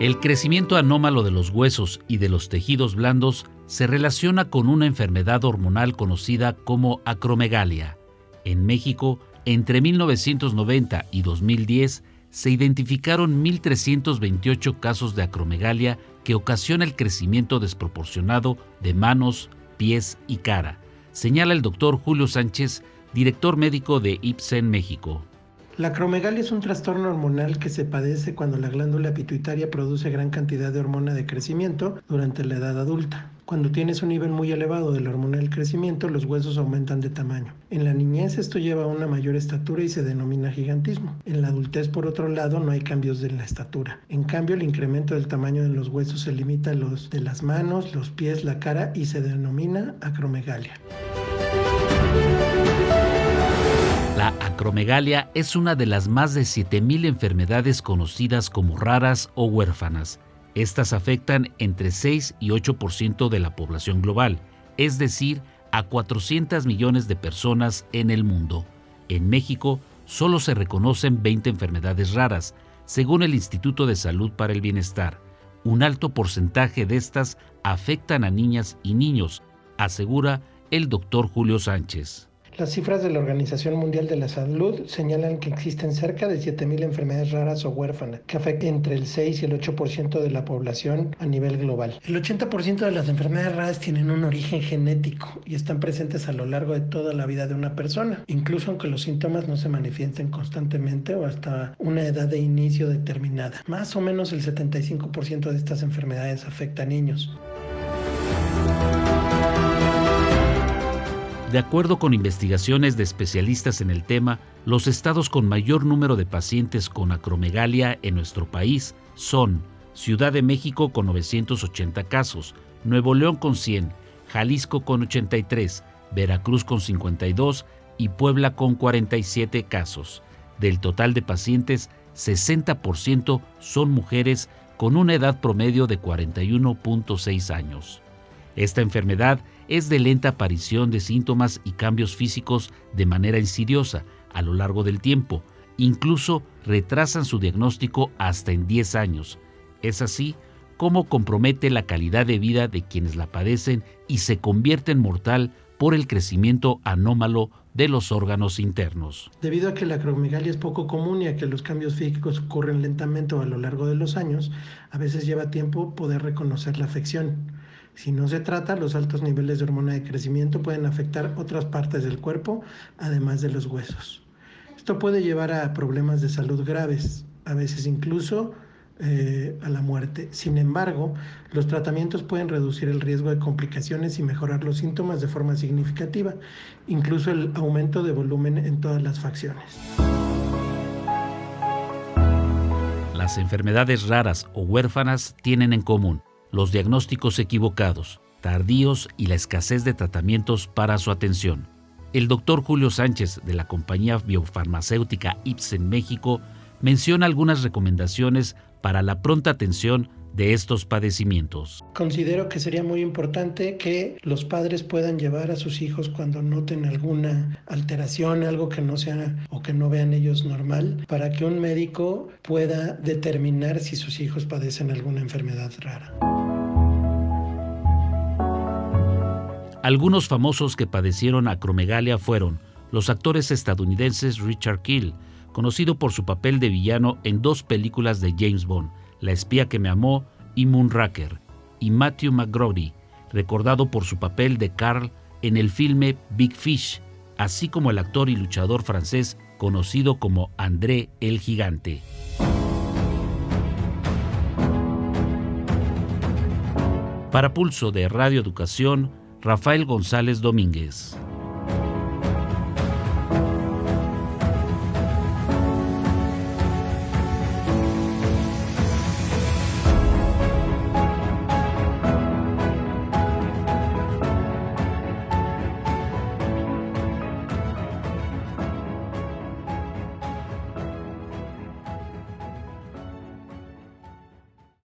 El crecimiento anómalo de los huesos y de los tejidos blandos se relaciona con una enfermedad hormonal conocida como acromegalia. En México, entre 1990 y 2010, se identificaron 1.328 casos de acromegalia que ocasiona el crecimiento desproporcionado de manos, pies y cara, señala el doctor Julio Sánchez, director médico de IPSEN México. La acromegalia es un trastorno hormonal que se padece cuando la glándula pituitaria produce gran cantidad de hormona de crecimiento durante la edad adulta. Cuando tienes un nivel muy elevado de la hormona del crecimiento, los huesos aumentan de tamaño. En la niñez esto lleva a una mayor estatura y se denomina gigantismo. En la adultez, por otro lado, no hay cambios de la estatura. En cambio, el incremento del tamaño de los huesos se limita a los de las manos, los pies, la cara y se denomina acromegalia. La acromegalia es una de las más de 7.000 enfermedades conocidas como raras o huérfanas. Estas afectan entre 6 y 8% de la población global, es decir, a 400 millones de personas en el mundo. En México solo se reconocen 20 enfermedades raras, según el Instituto de Salud para el Bienestar. Un alto porcentaje de estas afectan a niñas y niños, asegura el doctor Julio Sánchez. Las cifras de la Organización Mundial de la Salud señalan que existen cerca de 7.000 enfermedades raras o huérfanas, que afectan entre el 6 y el 8% de la población a nivel global. El 80% de las enfermedades raras tienen un origen genético y están presentes a lo largo de toda la vida de una persona, incluso aunque los síntomas no se manifiesten constantemente o hasta una edad de inicio determinada. Más o menos el 75% de estas enfermedades afecta a niños. De acuerdo con investigaciones de especialistas en el tema, los estados con mayor número de pacientes con acromegalia en nuestro país son Ciudad de México con 980 casos, Nuevo León con 100, Jalisco con 83, Veracruz con 52 y Puebla con 47 casos. Del total de pacientes, 60% son mujeres con una edad promedio de 41.6 años. Esta enfermedad es de lenta aparición de síntomas y cambios físicos de manera insidiosa a lo largo del tiempo. Incluso retrasan su diagnóstico hasta en 10 años. Es así como compromete la calidad de vida de quienes la padecen y se convierte en mortal por el crecimiento anómalo de los órganos internos. Debido a que la acromegalia es poco común y a que los cambios físicos ocurren lentamente a lo largo de los años, a veces lleva tiempo poder reconocer la afección. Si no se trata, los altos niveles de hormona de crecimiento pueden afectar otras partes del cuerpo, además de los huesos. Esto puede llevar a problemas de salud graves, a veces incluso eh, a la muerte. Sin embargo, los tratamientos pueden reducir el riesgo de complicaciones y mejorar los síntomas de forma significativa, incluso el aumento de volumen en todas las facciones. Las enfermedades raras o huérfanas tienen en común los diagnósticos equivocados, tardíos y la escasez de tratamientos para su atención. El doctor Julio Sánchez de la compañía biofarmacéutica Ipsen México menciona algunas recomendaciones para la pronta atención de estos padecimientos. Considero que sería muy importante que los padres puedan llevar a sus hijos cuando noten alguna alteración, algo que no sea o que no vean ellos normal, para que un médico pueda determinar si sus hijos padecen alguna enfermedad rara. Algunos famosos que padecieron acromegalia fueron los actores estadounidenses Richard Kill, conocido por su papel de villano en dos películas de James Bond, La espía que me amó y Moonraker, y Matthew McGrody, recordado por su papel de Carl en el filme Big Fish, así como el actor y luchador francés conocido como André el Gigante. Para Pulso de Radio Educación, Rafael González Domínguez.